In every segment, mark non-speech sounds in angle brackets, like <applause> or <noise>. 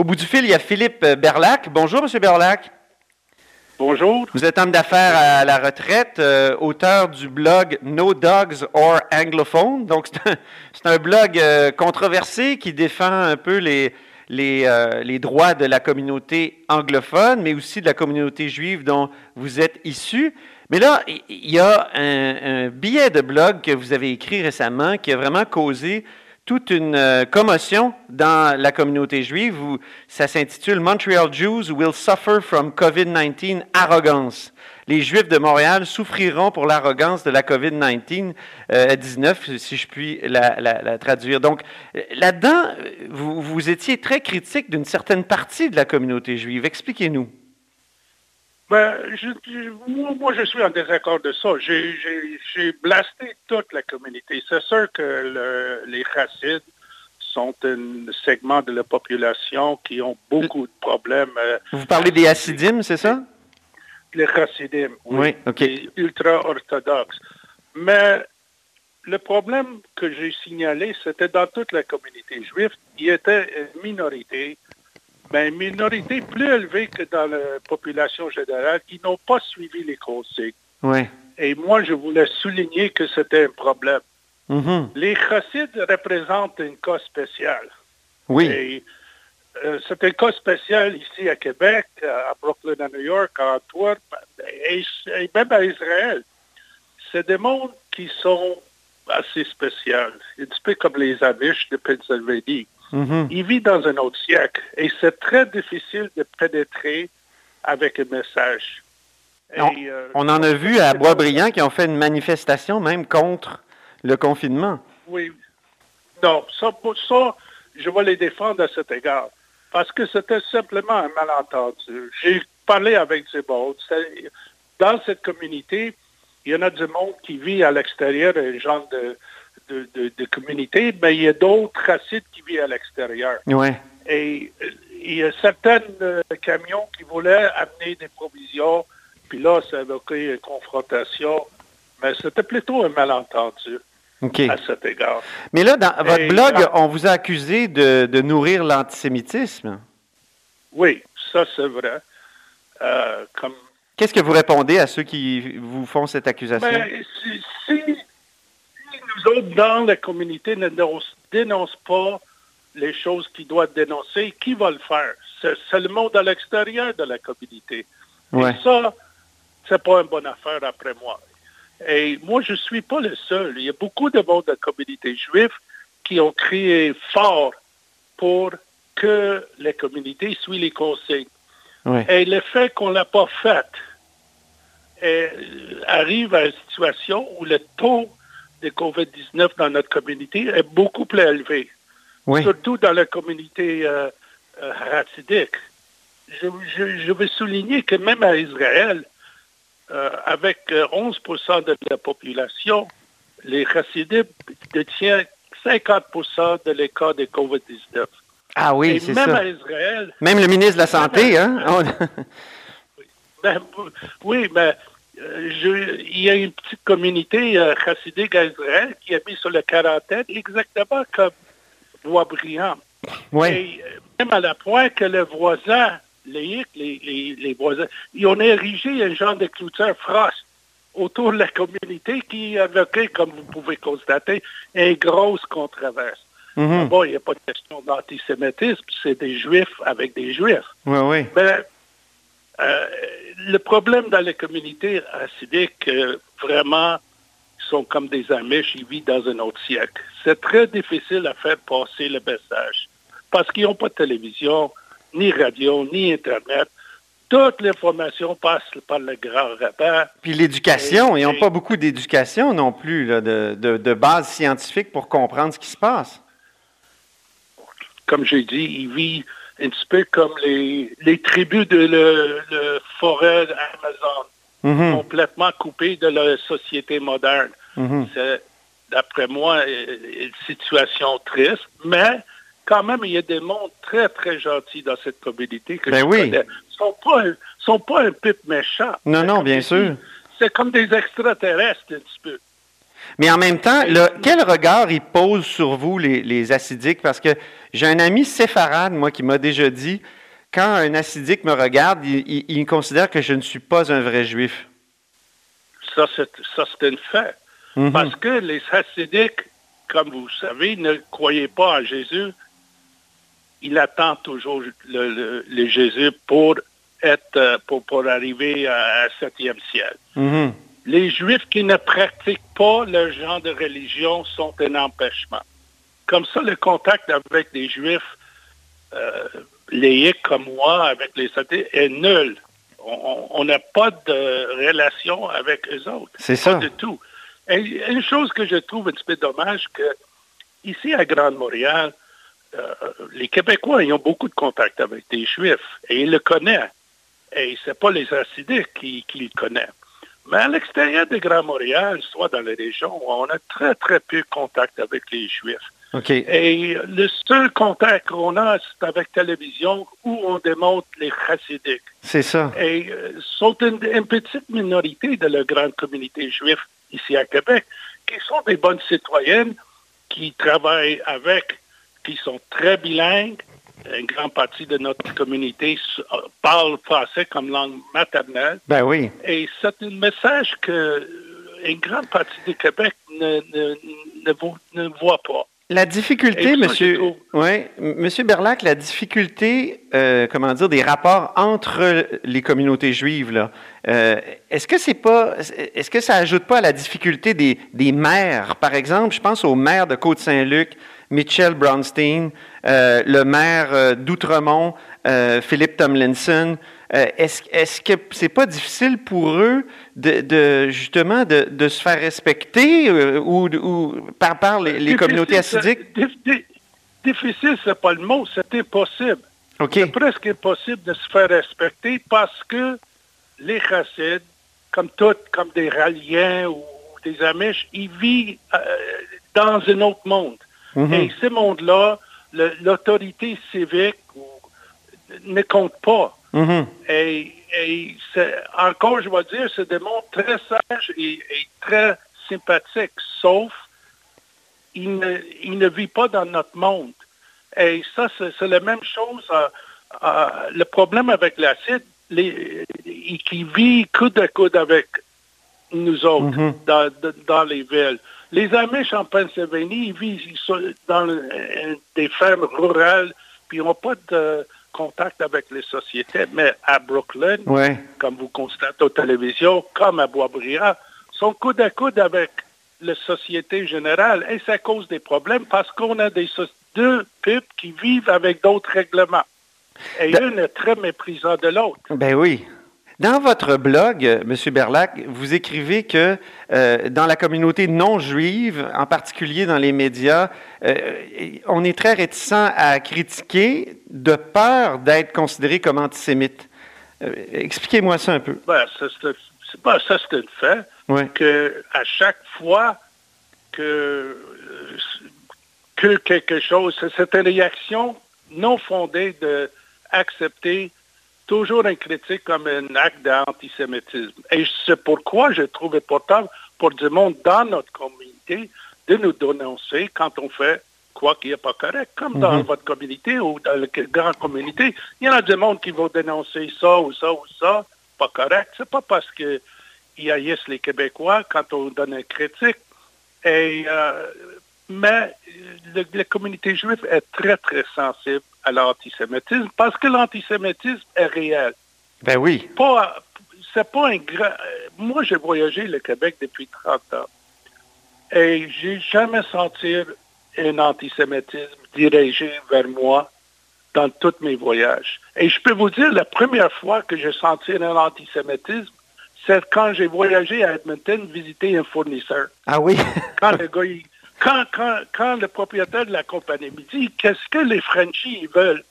Au bout du fil, il y a Philippe Berlac. Bonjour, Monsieur Berlac. Bonjour. Vous êtes homme d'affaires à la retraite, euh, auteur du blog No Dogs or Anglophone. Donc, c'est un, blog euh, controversé qui défend un peu les, les, euh, les droits de la communauté anglophone, mais aussi de la communauté juive dont vous êtes issu. Mais là, il y a un, un billet de blog que vous avez écrit récemment qui a vraiment causé toute une euh, commotion dans la communauté juive. Où ça s'intitule Montreal Jews will suffer from COVID-19 arrogance. Les Juifs de Montréal souffriront pour l'arrogance de la COVID-19 euh, 19, si je puis la, la- traduire. Donc, euh, là-dedans, euh, vous, vous étiez très critique d'une certaine partie de la communauté juive. Expliquez-nous. Ben, je, je- moi, moi, je suis en désaccord de ça. J'ai- blasté toute la communauté. C'est sûr que le- les racides sont un segment de la population qui ont beaucoup de problèmes. euh, Vous parlez des Hassidim, c'est ça? les chassidim, Oui, OK. les ultra-orthodoxes. Mais le problème que j'ai signalé, c'était dans toute la communauté juive, il y était une minorité, mais une minorité plus élevée que dans la population générale, qui n'ont pas suivi les consignes. Oui. Et moi, je voulais souligner que c'était un problème. Mhm. Les chassides représentent un cas spécial. Oui. Et, euh, c'est un cas spécial ici à Québec, à Brooklyn, à New York, à Antwerp, et, et même à Israël. C'est des mondes qui sont assez spéciaux. Un petit peu comme les Amish de Pennsylvanie. Mhm. Ils vivent dans un autre siècle et c'est très difficile de pénétrer avec un message. Et, On, euh, on en a vu à Boisbriand qui ont fait une manifestation même contre le confinement. Oui. Non, ça, pour ça, je vais les défendre à cet égard. Parce que c'était simplement un malentendu. J'ai parlé avec du monde. Dans cette communauté, il y en a du monde qui vit à l'extérieur, un genre de, de, de- de communauté, mais il y a d'autres racides qui vivent à l'extérieur. Oui. Et euh, il y a certains euh, camions qui voulaient amener des provisions, puis là, ça a créé une confrontation. Mais c'était plutôt un malentendu à cet égard. Mais là, dans votre Et blog, là- on vous a accusé de, de nourrir l'antisémitisme. Oui, ça c'est vrai. Euh, comme, Qu'est-ce que vous répondez à ceux qui vous font cette accusation? ben, nous autres, dans la communauté, ne dénoncent pas les choses qu'ils doivent dénoncer, qui va le faire? C'est, c'est le monde à l'extérieur de la communauté. Ouais. Et ça, c'est pas une bonne affaire après moi. Et moi, je suis pas le seul. Il y a beaucoup de monde de la communauté juive qui ont crié fort pour que la communauté suit les. Ouais. Et le fait qu'on ne l'a pas fait euh, arrive à une situation où le taux de COVID-19 dans notre communauté est beaucoup plus élevé, Oui. surtout dans la communauté euh, euh, hassidique. Je, je- je veux souligner que même à Israël, euh, avec euh, 11% de la population, les chassidim détiennent 50% de les cas de COVID-19. Ah oui, c'est même ça. à Israël, Même le ministre de la Santé, hein? On- <laughs> oui, mais je- il y a une petite communauté euh, chassidique à Israël qui a mis sur la quarantaine exactement comme Boisbriand. Oui. Et euh, même à la point que le voisin, les, les, les, les voisins, ils ont érigé un genre de clôture frost autour de la communauté qui évoquait, comme vous pouvez constater, une grosse controverse. Mhm. Bon, il n'y a pas de question d'antisémitisme, c'est des juifs avec des juifs. Oui, oui. Euh, le problème dans les communautés hassidiques, euh, vraiment, ils sont comme des Amish, ils vivent dans un autre siècle. C'est très difficile à faire passer le message parce qu'ils n'ont pas de télévision, ni radio, ni Internet. Toute l'information passe par le grand rabbin. Puis l'éducation, Et- ils n'ont pas beaucoup d'éducation non plus, là, de, de, de base scientifique pour comprendre ce qui se passe. Comme j'ai dit, ils vivent un petit peu comme les, les tribus de le, le forêt Amazon, Mhm. complètement coupées de la société moderne. Mhm. C'est, d'après moi, euh, une situation triste, mais quand même, il y a des mondes très, très gentils dans cette communauté que Ben je oui. connais. Ils sont pas, un- sont pas un pipe méchant. Non, non, bien sûr. C'est comme des extraterrestres, un petit peu. Mais en même temps, quel regard ils posent sur vous, les, les acidiques? Parce que j'ai un ami séfarade, moi, qui m'a déjà dit, quand un acidique me regarde, il, il- il considère que je ne suis pas un vrai juif. Ça, c'est, un fait. Mhm. Parce que les hassidiques, comme vous savez, ne croyaient pas en Jésus. Il attend toujours le, le- le Jésus pour être, euh, pour, pour arriver à, à septième ciel. Mhm. Les Juifs qui ne pratiquent pas le genre de religion sont un empêchement. Comme ça, le contact avec des Juifs euh, laïcs comme moi, avec les athées, est nul. On- n'a pas de relation avec eux autres. C'est Pas ça. du tout. Et une chose que je trouve un petit peu dommage, que ici à Grande Montréal, euh, les Québécois ils ont beaucoup de contacts avec des Juifs et ils le connaissent. Et c'est pas les Hassidiques qui, qui le connaissent. Mais à l'extérieur de Grand Montréal, soit dans les régions, on a très, très peu de contact avec les Juifs. Et le seul contact qu'on a, c'est avec télévision où on démontre les Hassidiques. C'est ça. Et euh, sont une, une petite minorité de la grande communauté juive ici à Québec, qui sont des bonnes citoyennes, qui travaillent avec, qui sont très bilingues. Une grande partie de notre communauté euh, parle français comme langue maternelle. Ben oui. Et c'est un message que euh, une grande partie du Québec ne, ne, ne, vo- ne voit pas. La difficulté, monsieur, ouais, monsieur Berlac, la difficulté, euh, comment dire, des rapports entre les communautés juives, là, euh, est-ce que c'est pas, est-ce que ça ajoute pas à la difficulté des, des maires, par exemple, je pense au maire de Côte-Saint-Luc, Mitchell Brownstein, euh, le maire euh, d'Outremont, euh, Philippe Tomlinson. Euh, est-ce, est-ce que c'est pas difficile pour eux de, de justement de, de se faire respecter ou, ou par, par les, les Difficile, communautés assidiques? dif- di- Difficile, c'est pas le mot, c'est impossible. C'est presque impossible de se faire respecter parce que les Chassides, comme toutes, comme des Raliens ou des Amish, ils vivent euh, dans un autre monde. Mhm. Et ce monde-là, le- l'autorité civique ne compte pas. Mhm. Et, encore, je vais dire, c'est des mondes très sages et, et très sympathiques, sauf ils ne, ils ne vivent pas dans notre monde. Et ça, c'est la même chose. euh, euh, le problème avec l'acide, qui vit coude à coude avec nous autres Mhm. dans, dans les villes. Les Amish en Pennsylvanie, ils vivent ils sont dans euh, des fermes rurales, puis ils n'ont pas de contact avec les sociétés. Mais à Brooklyn, Ouais. comme vous constatez aux télévisions, comme à Boisbriand, sont coude à coude avec la société générale. Et ça cause des problèmes parce qu'on a des so- deux peuples qui vivent avec d'autres règlements. Et Da- l'une est très méprisant de l'autre. Ben oui. Dans votre blog, euh, M. Berlac, vous écrivez que euh, dans la communauté non juive, en particulier dans les médias, euh, on est très réticent à critiquer de peur d'être considéré comme antisémite. Euh, Expliquez-moi ça un peu. Ben, ça, c'est c'est un fait. Oui. que à chaque fois que, que quelque chose, c'est une réaction non fondée d'accepter toujours un critique comme un acte d'antisémitisme. Et c'est pourquoi je trouve important pour du monde dans notre communauté de nous dénoncer quand on fait quoi qui n'est pas correct. Comme dans Mhm. votre communauté ou dans la grande communauté, il y en a du monde qui vont dénoncer ça ou ça ou ça, pas correct. C'est pas parce que ils haïssent les Québécois quand on donne une critique. Et, euh, mais le- la communauté juive est très, très sensible à l'antisémitisme parce que l'antisémitisme est réel. Ben oui. Pas, c'est pas un grand. euh, Moi, j'ai voyagé le Québec depuis 30 ans. Et j'ai jamais senti un antisémitisme dirigé vers moi dans tous mes voyages. Et je peux vous dire, la première fois que j'ai senti un antisémitisme, c'est quand j'ai voyagé à Edmonton visiter un fournisseur. Ah oui. Quand le gars, il- quand, quand, quand le propriétaire de la compagnie me dit qu'est-ce que les Frenchies veulent,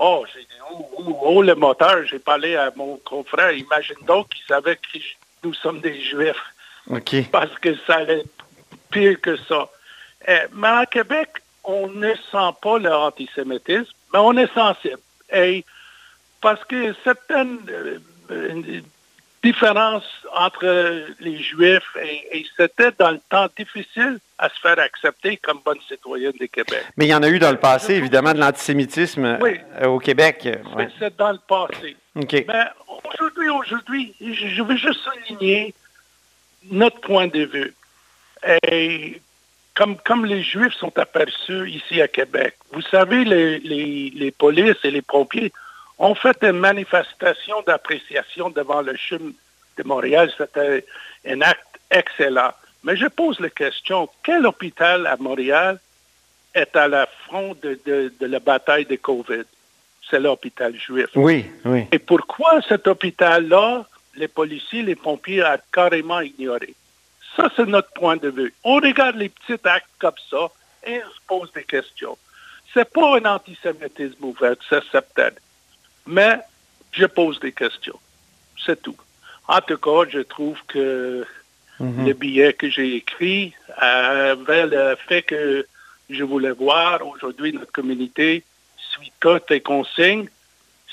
Oh, j'ai dit, oh, oh, oh, le moteur, j'ai parlé à mon confrère. Imagine donc qu'il savait que nous sommes des Juifs. Parce que ça allait pire que ça. Eh, mais à Québec, on ne sent pas le antisémitisme, mais on est sensible. Et parce que certaines euh, différences entre les Juifs et, c'était dans le temps difficile à se faire accepter comme bonne citoyenne du Québec. Mais il y en a eu dans le passé, évidemment, de l'antisémitisme euh, au Québec. C'est dans le passé. Mais aujourd'hui, aujourd'hui, je veux juste souligner notre point de vue. Et comme, comme les Juifs sont aperçus ici à Québec, vous savez, les, les, les polices et les pompiers ont fait une manifestation d'appréciation devant le CHUM de Montréal. C'était un acte excellent. Mais je pose la question, quel hôpital à Montréal est à la front de, de, de la bataille de COVID? C'est l'hôpital juif. Oui, oui. Et pourquoi cet hôpital-là, les policiers, les pompiers ont carrément ignoré? Ça, c'est notre point de vue. On regarde les petits actes comme ça et on se pose des questions. C'est pas un antisémitisme ouvert, c'est certain. Mais je pose des questions. C'est tout. En tout cas, je trouve que mhm. le billet que j'ai écrit avait le fait que je voulais voir aujourd'hui notre communauté suit toutes les consignes.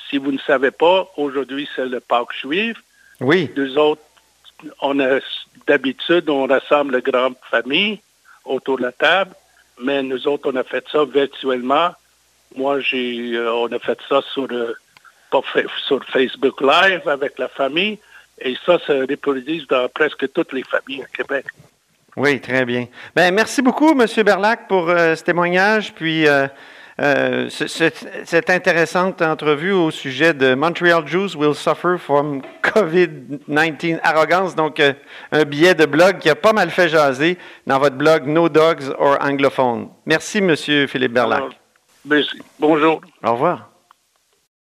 Si vous ne savez pas, aujourd'hui, c'est le Pâques juif. Oui. Deux autres, on a d'habitude, on rassemble la grande famille autour de la table, mais nous autres, on a fait ça virtuellement. Moi, j'ai, euh, on a fait ça sur, euh, sur Facebook Live avec la famille, et ça se reproduit dans presque toutes les familles à Québec. Oui, très bien. Ben, merci beaucoup, M. Berlac, pour euh, ce témoignage. Puis, euh, cette intéressante entrevue au sujet de Montreal Jews will suffer from COVID-19 arrogance, donc euh, un billet de blog qui a pas mal fait jaser dans votre blog No Dogs or Anglophone. Merci, Monsieur Philippe Berlac. Merci. Bonjour. Au revoir.